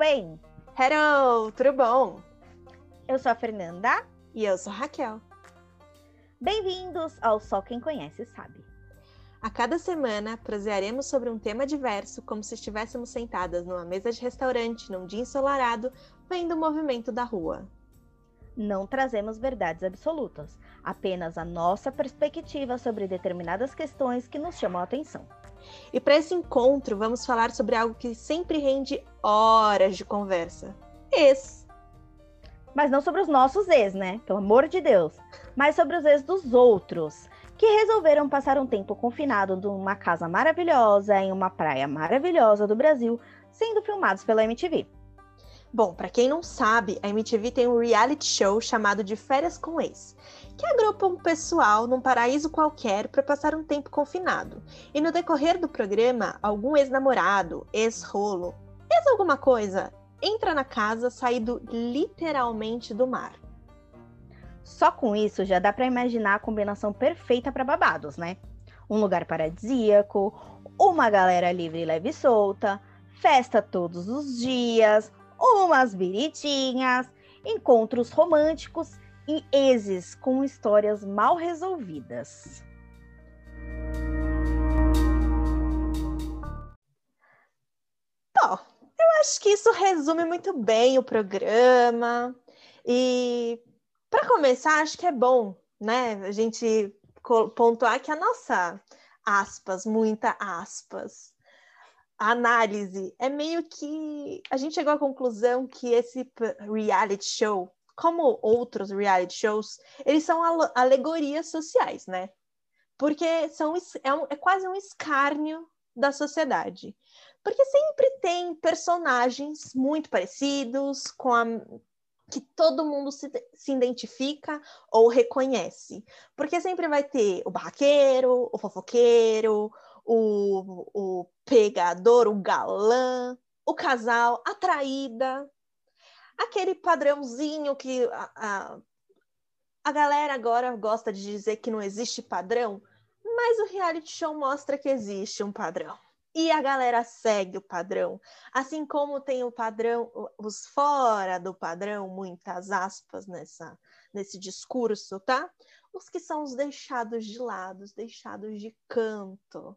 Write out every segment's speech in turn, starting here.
bem? Hello, tudo bom? Eu sou a Fernanda. E eu sou a Raquel. Bem-vindos ao Só Quem Conhece Sabe. A cada semana, prosearemos sobre um tema diverso, como se estivéssemos sentadas numa mesa de restaurante num dia ensolarado, vendo o movimento da rua. Não trazemos verdades absolutas, apenas a nossa perspectiva sobre determinadas questões que nos chamam a atenção. E para esse encontro, vamos falar sobre algo que sempre rende horas de conversa: ex. Mas não sobre os nossos ex, né? Pelo amor de Deus. Mas sobre os ex dos outros, que resolveram passar um tempo confinado numa casa maravilhosa, em uma praia maravilhosa do Brasil, sendo filmados pela MTV. Bom, para quem não sabe, a MTV tem um reality show chamado de Férias com Ex, que agrupa um pessoal num paraíso qualquer para passar um tempo confinado. E no decorrer do programa, algum ex-namorado, ex-rolo, ex alguma coisa, entra na casa saído literalmente do mar. Só com isso já dá para imaginar a combinação perfeita para babados, né? Um lugar paradisíaco, uma galera livre, leve e solta, festa todos os dias, umas biritinhas, encontros românticos e exes com histórias mal resolvidas. Bom, eu acho que isso resume muito bem o programa. E para começar, acho que é bom, né, a gente pontuar que a nossa aspas, muita aspas, análise é meio que a gente chegou à conclusão que esse reality show, como outros reality shows, eles são alegorias sociais, né? Porque são é, um, é quase um escárnio da sociedade. Porque sempre tem personagens muito parecidos, com a, que todo mundo se, se identifica ou reconhece. Porque sempre vai ter o barraqueiro, o fofoqueiro, o, o pegador, o galã, o casal, a traída, aquele padrãozinho que a, a, a galera agora gosta de dizer que não existe padrão, mas o reality show mostra que existe um padrão. E a galera segue o padrão. Assim como tem o padrão, os fora do padrão, muitas aspas nessa, nesse discurso, tá? Os que são os deixados de lado, os deixados de canto.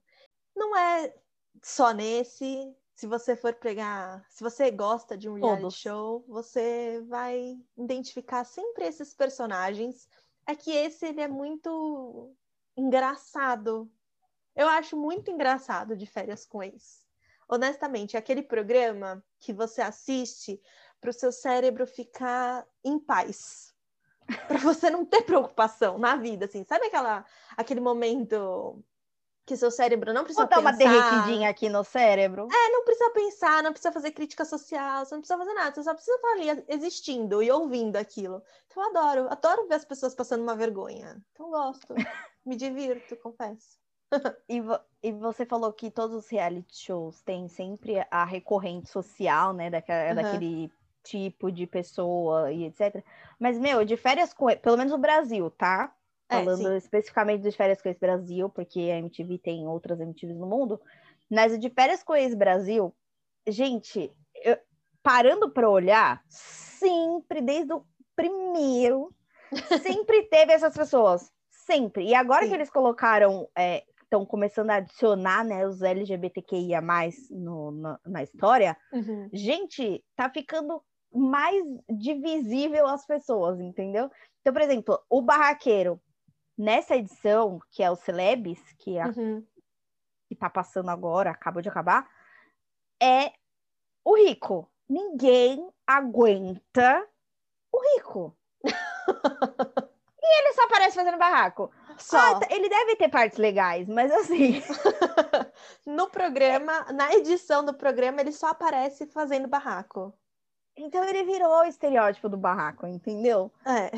Não é só nesse. Se você for pegar, se você gosta de um reality Todos. show, você vai identificar sempre esses personagens. É que esse ele é muito engraçado. Eu acho muito engraçado de férias com ex. Honestamente, é aquele programa que você assiste para o seu cérebro ficar em paz. para você não ter preocupação na vida, assim. Sabe aquela, aquele momento que seu cérebro não precisa Vou dar pensar. uma derretidinha aqui no cérebro. É, não precisa pensar, não precisa fazer crítica social, você não precisa fazer nada, você só precisa estar ali existindo e ouvindo aquilo. Então eu adoro, adoro ver as pessoas passando uma vergonha. Então gosto, me divirto, confesso. e, vo e você falou que todos os reality shows têm sempre a recorrente social, né, daquela, uhum. daquele tipo de pessoa e etc. Mas, meu, de férias com... Pelo menos no Brasil, tá? Falando é, especificamente de Férias com Ex-Brasil, porque a MTV tem outras MTVs no mundo, mas de Férias com Ex-Brasil, gente, eu, parando para olhar, sempre, desde o primeiro, sempre teve essas pessoas, sempre. E agora Sim. que eles colocaram, estão é, começando a adicionar né, os LGBTQIA+, no, na, na história, uhum. gente, tá ficando mais divisível as pessoas, entendeu? Então, por exemplo, o barraqueiro, Nessa edição, que é o Celebs, que, é, uhum. que tá passando agora, acabou de acabar, é o rico. Ninguém aguenta o rico. e ele só aparece fazendo barraco. Só. Ah, ele deve ter partes legais, mas assim. no programa, na edição do programa, ele só aparece fazendo barraco. Então ele virou o estereótipo do barraco, entendeu? É.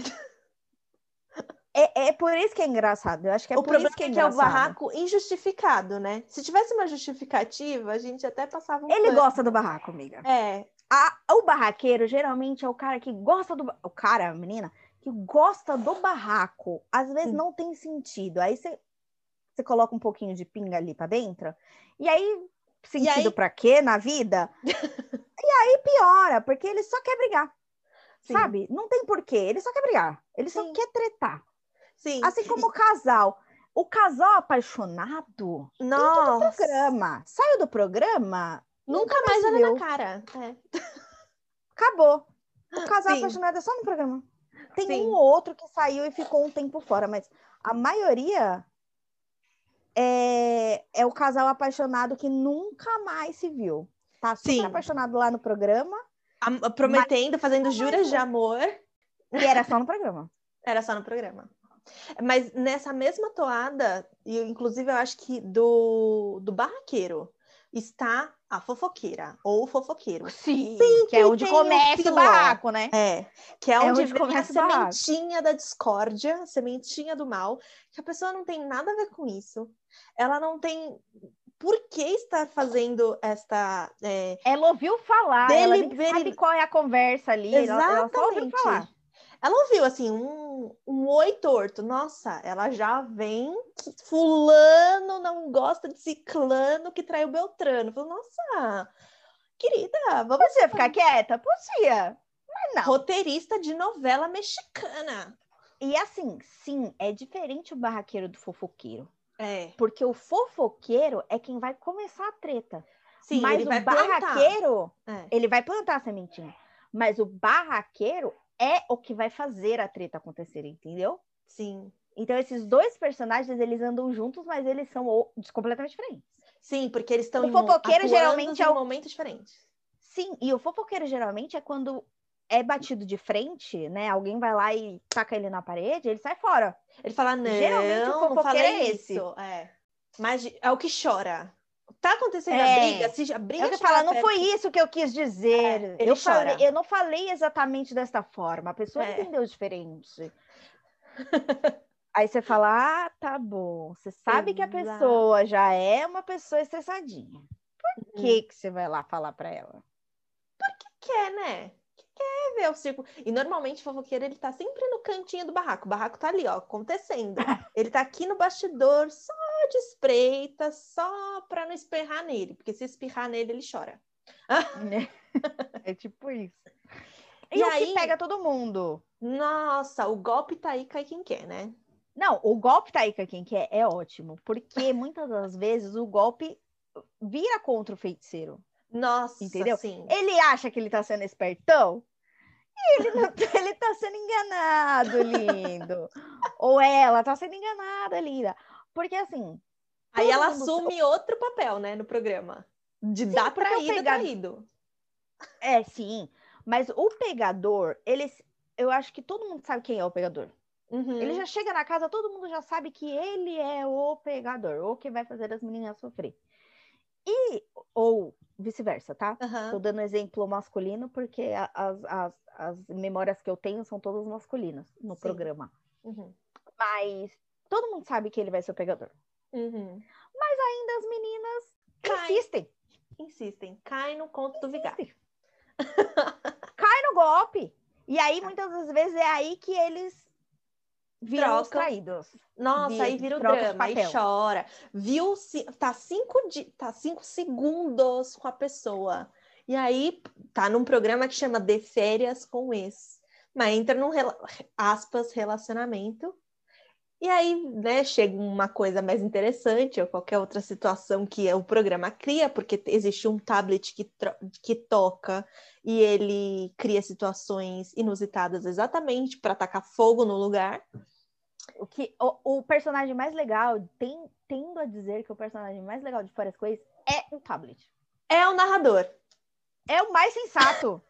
É, é por isso que é engraçado. Eu acho que é o por isso que é, que é o barraco injustificado, né? Se tivesse uma justificativa, a gente até passava um Ele pano. gosta do barraco, amiga. É. A, o barraqueiro geralmente é o cara que gosta do. O cara, a menina, que gosta do barraco. Às vezes Sim. não tem sentido. Aí você, você coloca um pouquinho de pinga ali para dentro. E aí, sentido e aí... pra quê na vida? E aí piora, porque ele só quer brigar. Sim. Sabe? Não tem porquê. Ele só quer brigar. Ele só Sim. quer tretar. Sim. Assim como o casal. O casal apaixonado do Nossa. programa. Saiu do programa, Nunca mais se olha na cara. É. acabou. O casal Sim. apaixonado é só no programa. Tem Sim. um ou outro que saiu e ficou um tempo fora, mas a maioria é, é o casal apaixonado que nunca mais se viu. Tá super Sim. apaixonado lá no programa Am- Prometendo, fazendo juras de amor. e era só no programa. Era só no programa. Mas nessa mesma toada, e inclusive eu acho que do, do barraqueiro, está a fofoqueira, ou o fofoqueiro. Sim, Sempre que é onde começa o barraco, né? É, que é É onde, onde a começa barraco. sementinha da discórdia, a sementinha do mal, que a pessoa não tem nada a ver com isso. Ela não tem por que estar fazendo esta. é, Ela ouviu falar, ela nem sabe qual é a conversa ali. Ela, ela só ouviu Exatamente. falar. Ela ouviu assim um, um oi torto. Nossa, ela já vem que fulano não gosta de ciclano que traiu Beltrano. Falou, nossa, querida, vamos Podia ficar quieta? Podia. Mas não. roteirista de novela mexicana. E assim, sim, é diferente o barraqueiro do fofoqueiro. É, Porque o fofoqueiro é quem vai começar a treta. sim, mas o plantar. barraqueiro, É. ele vai plantar a sementinha. Mas o barraqueiro é o que vai fazer a treta acontecer, entendeu? Sim, Então esses dois personagens, eles andam juntos, mas eles são completamente diferentes. sim, porque eles estão O em fofoqueiro geralmente é em o- momentos diferentes. Sim, e o fofoqueiro geralmente é quando é batido de frente, né? Alguém vai lá e taca ele na parede, ele sai fora. Ele fala, não, Geralmente o não fofoqueiro falei é esse. isso. É. Mas é o que chora. Tá acontecendo a É. briga, se a briga É chegar fala, não perto- foi isso que eu quis dizer. É, eu, falei, eu não falei exatamente desta forma. A pessoa É. entendeu diferente. Aí você fala, ah, tá bom. Você sabe que a Exato. pessoa já é uma pessoa estressadinha. Por Hum. que, que você vai lá falar pra ela? quer, né? Que quer ver o círculo. E normalmente o fofoqueiro ele tá sempre no cantinho do barraco. O barraco tá ali, ó, acontecendo. ele tá aqui no bastidor, só de espreita, só pra não espirrar nele, porque se espirrar nele ele chora. é tipo isso. E, E aí- pega todo mundo? Nossa, o golpe tá aí, cai quem quer, né? Não, o golpe tá aí com quem quer é ótimo, porque muitas das vezes o golpe vira contra o feiticeiro. Nossa, Entendeu? sim. Ele acha que ele tá sendo espertão ele, não, ele tá sendo enganado, lindo. Ou ela tá sendo enganada, linda. Porque assim. Aí ela assume outro papel, né, no programa. De dar porque o traída, pegado- traído. É, sim. Mas o pegador, eles. Eu acho que todo mundo sabe quem é o pegador. Uhum. Ele já chega na casa, todo mundo já sabe que ele é o pegador, ou que vai fazer as meninas sofrer. E, ou vice-versa, tá? Aham. Tô dando exemplo masculino porque as, as, as memórias que eu tenho são todas masculinas no Sim. programa. Uhum. Mas todo mundo sabe que ele vai ser o pegador. Uhum. Ainda as meninas Cai. insistem. Insistem, cai no conto do vigário. Cai no golpe. E aí, muitas das vezes, é aí que eles viram os Trocam. traídos. Nossa, de- aí vira o troca drama, aí chora. Viu, tá cinco, di... tá cinco segundos com a pessoa. E aí tá num programa que chama De Férias com Ex. Mas entra num, aspas, relacionamento. E aí, né, chega uma coisa mais interessante, ou qualquer outra situação que o programa cria, porque existe um tablet que, que toca e ele cria situações inusitadas exatamente para tacar fogo no lugar. O, que, o, o personagem mais legal, tem, tendo a dizer que o personagem mais legal de Fora as Coisas é o tablet. É o narrador. É o mais sensato.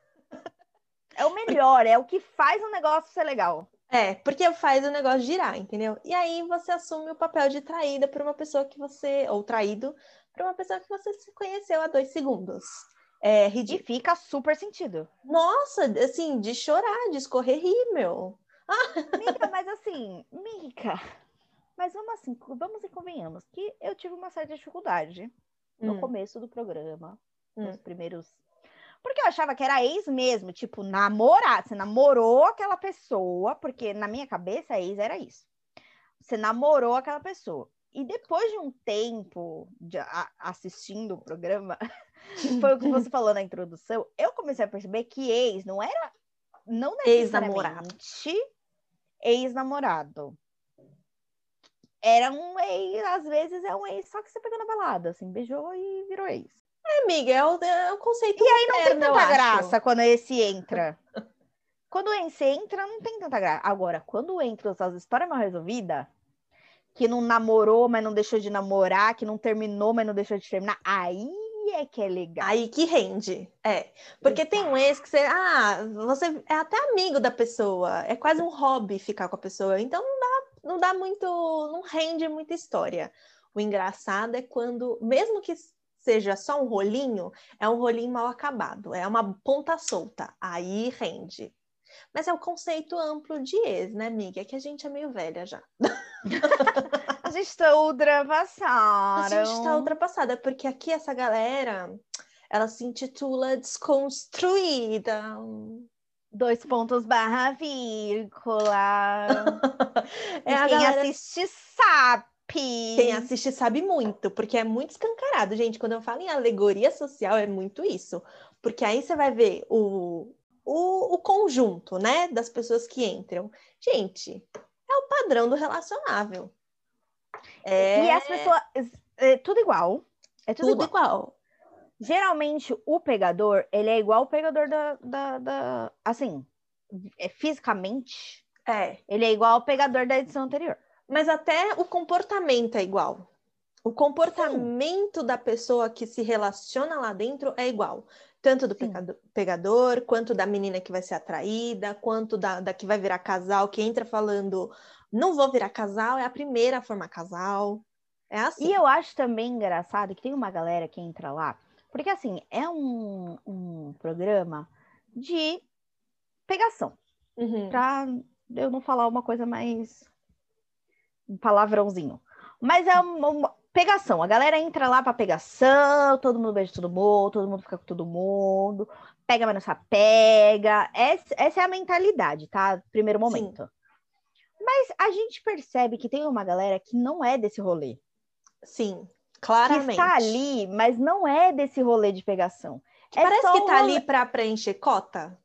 é o melhor, é o que faz o negócio ser legal. É, porque faz o negócio girar, entendeu? E aí você assume o papel de traída para uma pessoa que você. Ou traído para uma pessoa que você se conheceu há dois segundos. É E ridículo. fica super sentido. Nossa, assim, de chorar, de escorrer rímel. Mica, mas assim, Mica. Mas vamos assim, vamos e convenhamos que eu tive uma certa dificuldade no Hum, começo do programa, Hum. nos primeiros. Porque eu achava que era ex mesmo, tipo, namorar. Você namorou aquela pessoa, porque na minha cabeça, ex era isso. Você namorou aquela pessoa. E depois de um tempo de a, assistindo o programa, foi o que você falou na introdução, eu comecei a perceber que ex não era não necessariamente ex-namorado. Era um ex, às vezes é um ex só que você pegou na balada, assim, beijou e virou ex. É, amiga, é o, é o conceito E aí não tem tanta graça quando esse entra. quando esse entra, não tem tanta graça. Agora, quando entra essas histórias mal resolvidas, que não namorou, mas não deixou de namorar, que não terminou, mas não deixou de terminar, aí é que é legal. Aí que rende. É. Porque Exato. tem um ex que você. Ah, você é até amigo da pessoa. É quase um hobby ficar com a pessoa. Então não dá, não dá muito. Não rende muita história. O engraçado é quando, mesmo que seja só um rolinho, é um rolinho mal acabado, é uma ponta solta. Aí rende. Mas é o conceito amplo de ex, né, amiga? É que a gente é meio velha já. a gente está ultrapassada. A gente está ultrapassada, porque aqui essa galera, ela se intitula Desconstruída. Dois pontos barra vírgula. é a quem galera... assiste sabe. Quem assiste sabe muito, porque é muito escancarado, gente. Quando eu falo em alegoria social, é muito isso. Porque aí você vai ver o, o, o conjunto, né, das pessoas que entram. Gente, é o padrão do relacionável. É... E as pessoas. É tudo igual. É tudo, tudo igual. igual. Geralmente, o pegador, ele é igual o pegador da. da, da assim, é, fisicamente. É. Ele é igual ao pegador da edição anterior. Mas até o comportamento é igual. O comportamento Sim. da pessoa que se relaciona lá dentro é igual tanto do pegador, pegador, quanto da menina que vai ser atraída, quanto da, da que vai virar casal, que entra falando, não vou virar casal, é a primeira a formar casal. É assim. E eu acho também engraçado que tem uma galera que entra lá, porque assim, é um, um programa de pegação. Uhum. Pra eu não falar uma coisa mais. Um palavrãozinho. Mas é uma, pegação. A galera entra lá para pegação, todo mundo beija todo mundo, todo mundo fica com todo mundo, pega, mas não pega. Essa, essa é a mentalidade, tá? Primeiro momento. Sim. Mas a gente percebe que tem uma galera que não é desse rolê. Sim, claramente. Que está ali, mas não é desse rolê de pegação. É parece que tá rolê... ali para preencher cota.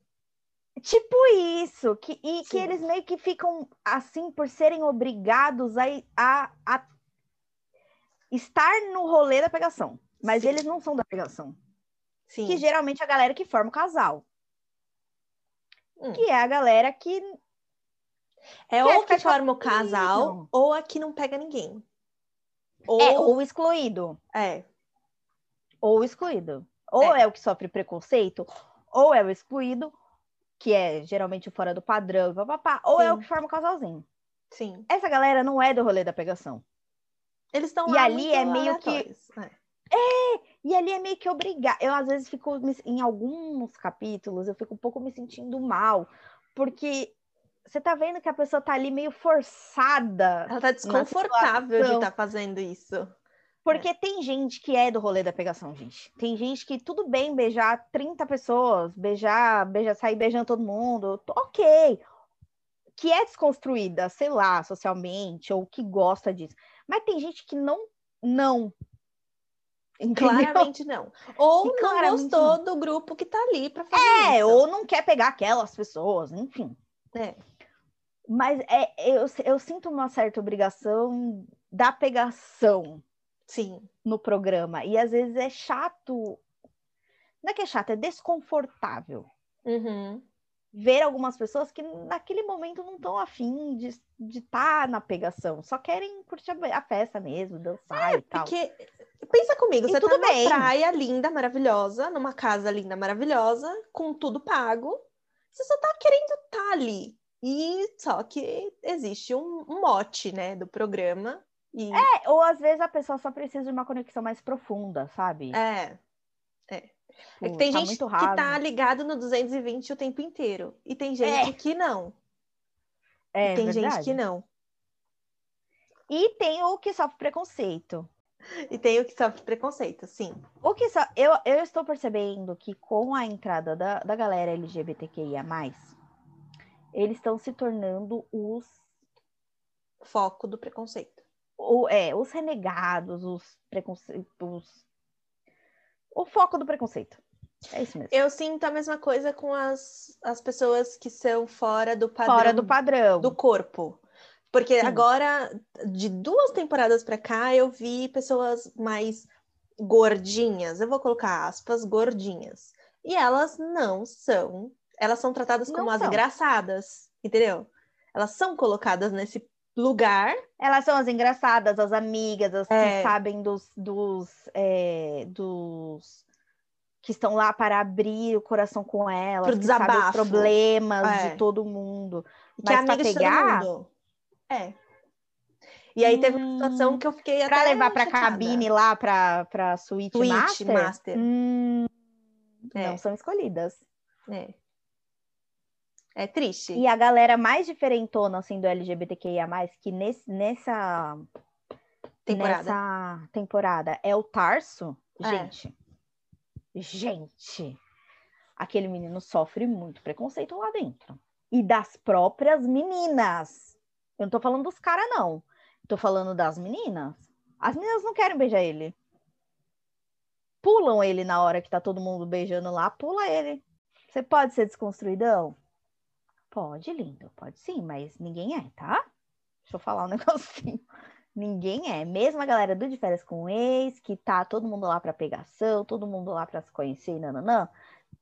Tipo isso, que, e Sim. que eles meio que ficam assim por serem obrigados a, a, a estar no rolê da pegação. Mas Sim. eles não são da pegação. Sim. Que geralmente é a galera que forma o casal. Hum. Que é a galera que. É ou que forma o casal, ou a que não pega ninguém. Ou... É, ou excluído. É. Ou excluído. Ou é. é o que sofre preconceito, ou é o excluído, que é geralmente o fora do padrão, papapá, ou Sim. é o que forma o casalzinho. Sim. Essa galera não é do rolê da pegação. Eles estão E ali é meio que. É. é, e ali é meio que obrigar. Eu, às vezes, fico em alguns capítulos, eu fico um pouco me sentindo mal, porque você tá vendo que a pessoa tá ali meio forçada. Ela tá desconfortável de estar tá fazendo isso. Porque é. tem gente que é do rolê da pegação, gente. Tem gente que tudo bem beijar 30 pessoas, beijar, beijar, sair beijando todo mundo, ok. Que é desconstruída, sei lá, socialmente, ou que gosta disso. Mas tem gente que não, não. Entendeu? Claramente não. Ou e não gostou não. do grupo que tá ali para fazer é, isso. ou não quer pegar aquelas pessoas, enfim. É. Mas é, eu, eu sinto uma certa obrigação da pegação. Sim. No programa. E às vezes é chato. Não é que é chato, é desconfortável. Uhum ver algumas pessoas que naquele momento não estão afim de estar tá na pegação, só querem curtir a festa mesmo, dançar é, e tal. Porque pensa comigo, e você tudo tá numa bem. praia linda, maravilhosa, numa casa linda, maravilhosa, com tudo pago. Você só tá querendo estar tá ali. E só que existe um, um mote, né, do programa. E... É, ou às vezes a pessoa só precisa de uma conexão mais profunda, sabe? É. É. É que tem tá gente que tá ligado no 220 o tempo inteiro. E tem gente é. que não. É, e tem verdade. gente que não. E tem o que sofre preconceito. E tem o que sofre preconceito, sim. O que so... eu, eu estou percebendo que com a entrada da, da galera LGBTQIA, eles estão se tornando os. Foco do preconceito. O, é, os renegados, os preconceitos. O foco do preconceito. É isso mesmo. Eu sinto a mesma coisa com as, as pessoas que são fora do padrão. Fora do padrão. Do corpo. Porque Sim. agora, de duas temporadas para cá, eu vi pessoas mais gordinhas. Eu vou colocar aspas, gordinhas. E elas não são. Elas são tratadas não como são. as engraçadas, entendeu? Elas são colocadas nesse lugar. Elas são as engraçadas, as amigas, as é. que sabem dos, dos, é, dos que estão lá para abrir o coração com elas, Pro que sabem os problemas é. de todo mundo. Que Mas para pegar, é. E aí teve uma situação hum, que eu fiquei Para levar para cabine lá para para suíte, suíte master. master. Hum, é. Não são escolhidas. É. É triste. E a galera mais diferentona, assim, do LGBTQIA+, que nesse, nessa temporada. nessa temporada é o Tarso, é. gente. Gente, aquele menino sofre muito preconceito lá dentro. E das próprias meninas. Eu não tô falando dos caras, não. Tô falando das meninas. As meninas não querem beijar ele. Pulam ele na hora que tá todo mundo beijando lá, pula ele. Você pode ser desconstruidão? Pode, lindo, pode sim, mas ninguém é, tá? Deixa eu falar um negocinho. Ninguém é. Mesmo a galera do De Férias com Ex, que tá todo mundo lá para pegação, todo mundo lá para se conhecer nananã,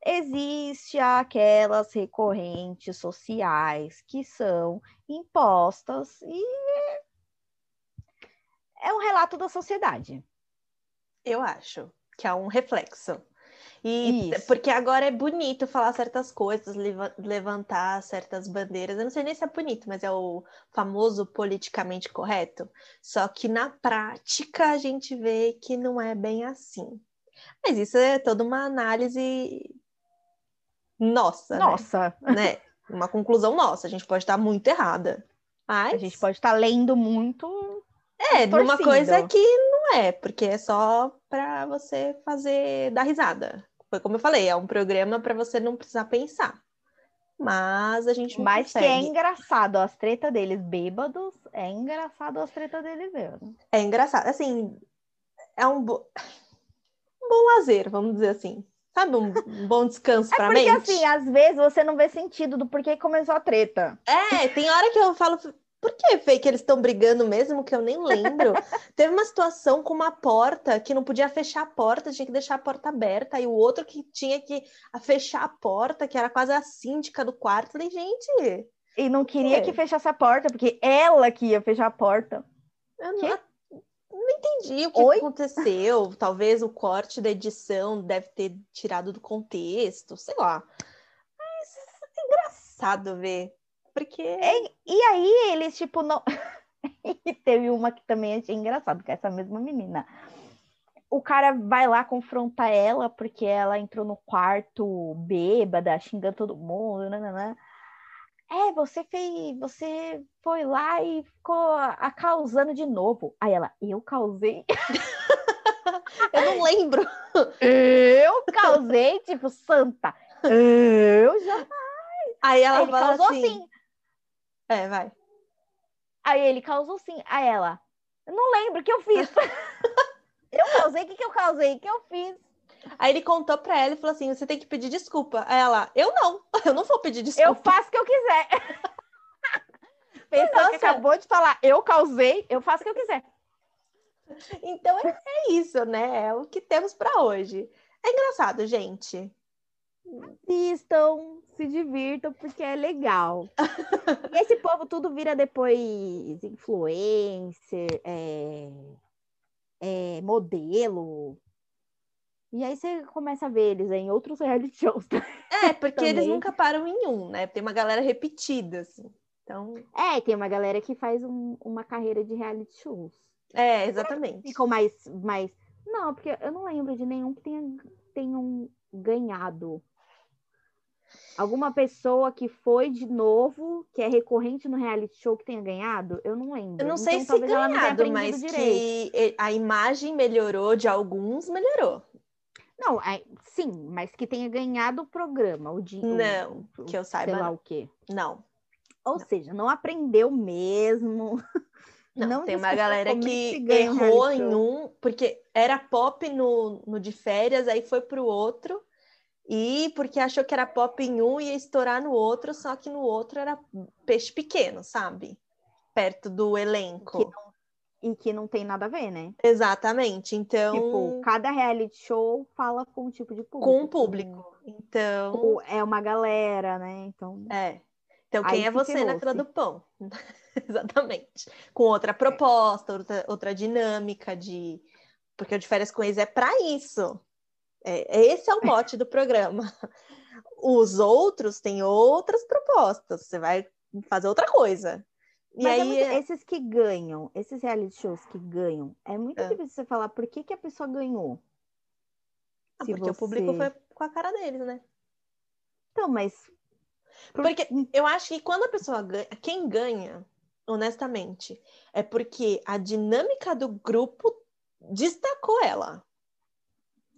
existe aquelas recorrentes sociais que são impostas e é um relato da sociedade. Eu acho que é um reflexo. E Isso. porque agora é bonito falar certas coisas, levantar certas bandeiras. Eu não sei nem se é bonito, mas é o famoso politicamente correto. Só que na prática a gente vê que não é bem assim. Mas isso é toda uma análise nossa. Né? Nossa. Né? né? Uma conclusão nossa. A gente pode estar muito errada. Mas... A gente pode estar lendo muito. É, numa coisa que não é, porque é só para você fazer dar risada. Foi como eu falei, é um programa para você não precisar pensar. Mas a gente não Mas consegue. que é engraçado, as tretas deles bêbados, é engraçado as tretas deles bêbados. É engraçado, assim, é um, bo... um bom lazer, vamos dizer assim. Sabe, um bom descanso é pra porque, mente? Porque, assim, às vezes você não vê sentido do porquê começou a treta. É, tem hora que eu falo, por que, Fê, que eles estão brigando mesmo, que eu nem lembro? Teve uma situação com uma porta que não podia fechar a porta, tinha que deixar a porta aberta, e o outro que tinha que fechar a porta, que era quase a síndica do quarto. Falei, gente. E não queria que fechasse a porta, porque ela que ia fechar a porta. Eu não, não entendi o que Oi? aconteceu. Talvez o corte da edição deve ter tirado do contexto, sei lá. Mas é engraçado ver porque. É, e aí eles, tipo, não. e teve uma que também achei engraçado, que é essa mesma menina. O cara vai lá confrontar ela porque ela entrou no quarto bêbada, xingando todo mundo, nananã. É, você fez, você foi lá e ficou a causando de novo. Aí ela, eu causei. eu não lembro. Eu causei, tipo, santa. Eu já. Aí ela Aí fala assim, assim, é, vai. Aí ele causou sim. A ela, eu não lembro o que eu fiz. eu causei, o que, que eu causei? O que eu fiz? Aí ele contou pra ela e falou assim: você tem que pedir desculpa. Aí ela, eu não, eu não vou pedir desculpa. Eu faço o que eu quiser. Pessoa que acabou de falar, eu causei, eu faço o que eu quiser. Então é, é isso, né? É o que temos para hoje. É engraçado, gente. Assistam, se divirtam, porque é legal. e esse povo tudo vira depois influencer, é, é, modelo. E aí você começa a ver eles em outros reality shows. É, porque eles nunca param em um, né? Tem uma galera repetida, assim. Então... É, tem uma galera que faz um, uma carreira de reality shows. É, exatamente. Ficam mais, mais. Não, porque eu não lembro de nenhum que tenha, tenham ganhado Alguma pessoa que foi de novo, que é recorrente no reality show, que tenha ganhado? Eu não lembro. Eu não sei então, se ganhado, mas direito. que a imagem melhorou de alguns, melhorou. Não, é, sim, mas que tenha ganhado o programa, o dia. Não, o, que eu saiba. Sei lá o quê. Não. Ou não. seja, não aprendeu mesmo. Não, Não tem uma galera que errou em um, porque era pop no, no de férias, aí foi pro outro, e porque achou que era pop em um ia estourar no outro, só que no outro era peixe pequeno, sabe? Perto do Que elenco. não- e que não tem nada a ver, né? Exatamente. Então, Tipo, cada reality show fala com um tipo de público. com o público. Então, Com- É uma galera, né? Então, é. Então, Aí quem é se você na fila do pão? Exatamente. Com outra proposta, outra, outra dinâmica de. Porque o de férias com ex é para isso. É, esse é o mote do programa. Os outros têm outras propostas. Você vai fazer outra coisa. E Mas é aí, muito- esses que ganham, esses reality shows que ganham, é muito É. difícil você falar por que, que a pessoa ganhou. Ah, porque o público você- foi com a cara deles, né? Então, mas. por- Porque eu acho que quando a pessoa ganha, quem ganha, honestamente, é porque a dinâmica do grupo destacou ela.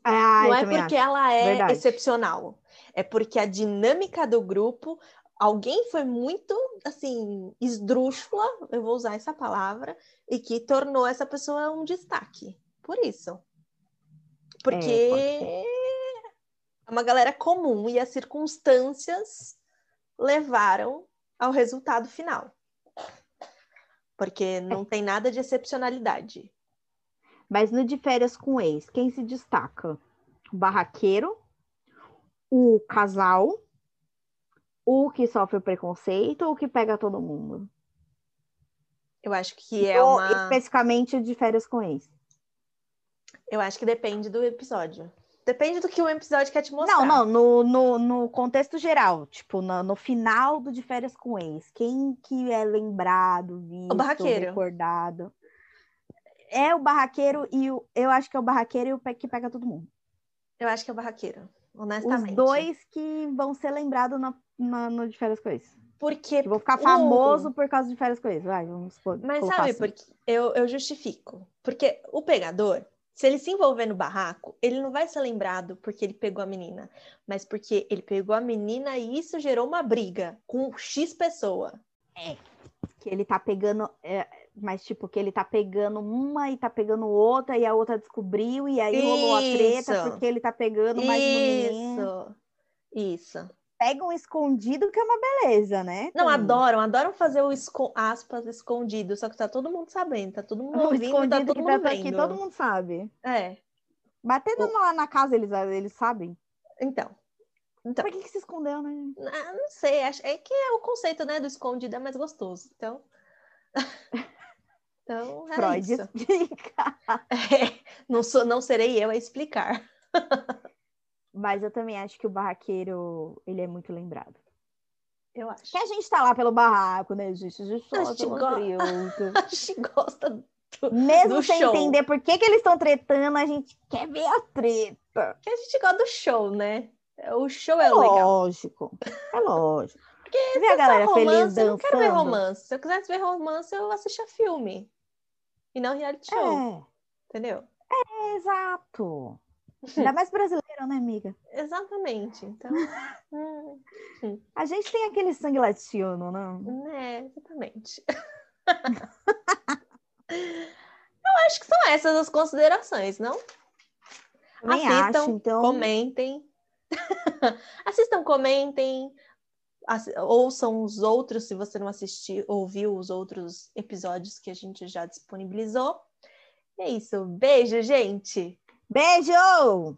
Ah, Não é porque acho. ela é Verdade. excepcional. É porque a dinâmica do grupo, alguém foi muito, assim, esdrúxula, eu vou usar essa palavra, e que tornou essa pessoa um destaque. Por isso. Porque pode é uma galera comum e as circunstâncias levaram ao resultado final. Porque não tem nada de excepcionalidade. Mas no de férias com ex, quem se destaca? O barraqueiro, o casal, o que sofre o preconceito ou o que pega todo mundo? Eu acho que é Ou uma. especificamente o de férias com ex. Eu acho que depende do episódio. Depende do que o episódio quer te mostrar. Não, não, no, no, no contexto geral, tipo, no, no final do de férias com ex, quem que é lembrado, visto, barraqueiro. recordado? É o barraqueiro e o, eu acho que é o barraqueiro e o que pega todo mundo. Eu acho que é o barraqueiro, Os honestamente. dois que vão ser lembrados na, na- no de férias ex. Porque. Que vão ficar o- famoso por causa de férias ex. Vai, vamos pôr- Mas sabe, assim. porque eu, eu justifico. Porque o pegador, se ele se envolver no barraco, ele não vai ser lembrado porque ele pegou a menina, mas porque ele pegou a menina e isso gerou uma briga com X pessoa. que ele tá pegando, é, mas tipo, que ele tá pegando uma e tá pegando outra, e a outra descobriu, e aí rolou a treta Isso. porque ele tá pegando mais uma menina. Isso. Isso. Pega um escondido, que é uma beleza, né? Não, também. adoram, adoram fazer o esco- aspas escondido, só que tá todo mundo sabendo, tá todo mundo O ouvindo, escondido tá todo que, mundo tá, vendo. que todo mundo sabe. É, Batendo lá na casa, eles, eles sabem. então. Então, Por que, que se escondeu, né? Ah, não sei, acho, é que é o conceito, né, do escondido é mais gostoso. Então, então é Freud isso. explica. É, não, sou, não serei eu a explicar. Mas eu também acho que o barraqueiro, ele é muito lembrado. Eu acho. Que a gente tá lá pelo barraco, né, gente? A gente A fala gente pelo go- triunfo. A gente gosta do Mesmo do sem show. entender por que, que eles estão tretando, a gente quer ver a treta. que a gente gosta do show, né? O show é o legal. lógico. É lógico. Porque vê a galera Só feliz romance, eu não quero ver dançando? romance. Se eu quisesse ver romance, eu assistia filme. E não reality show, entendeu? É, exato. Ainda mais brasileiro, né, amiga? Exatamente. Então, hum, A gente tem aquele sangue latino, não? né, exatamente. eu acho que são essas as considerações, não? Também Assistam, acho, então. Comentem. Assistam, comentem. Ouçam os outros, se você não assistiu, ouviu os outros episódios que a gente já disponibilizou. É isso. Beijo, gente! Beijo!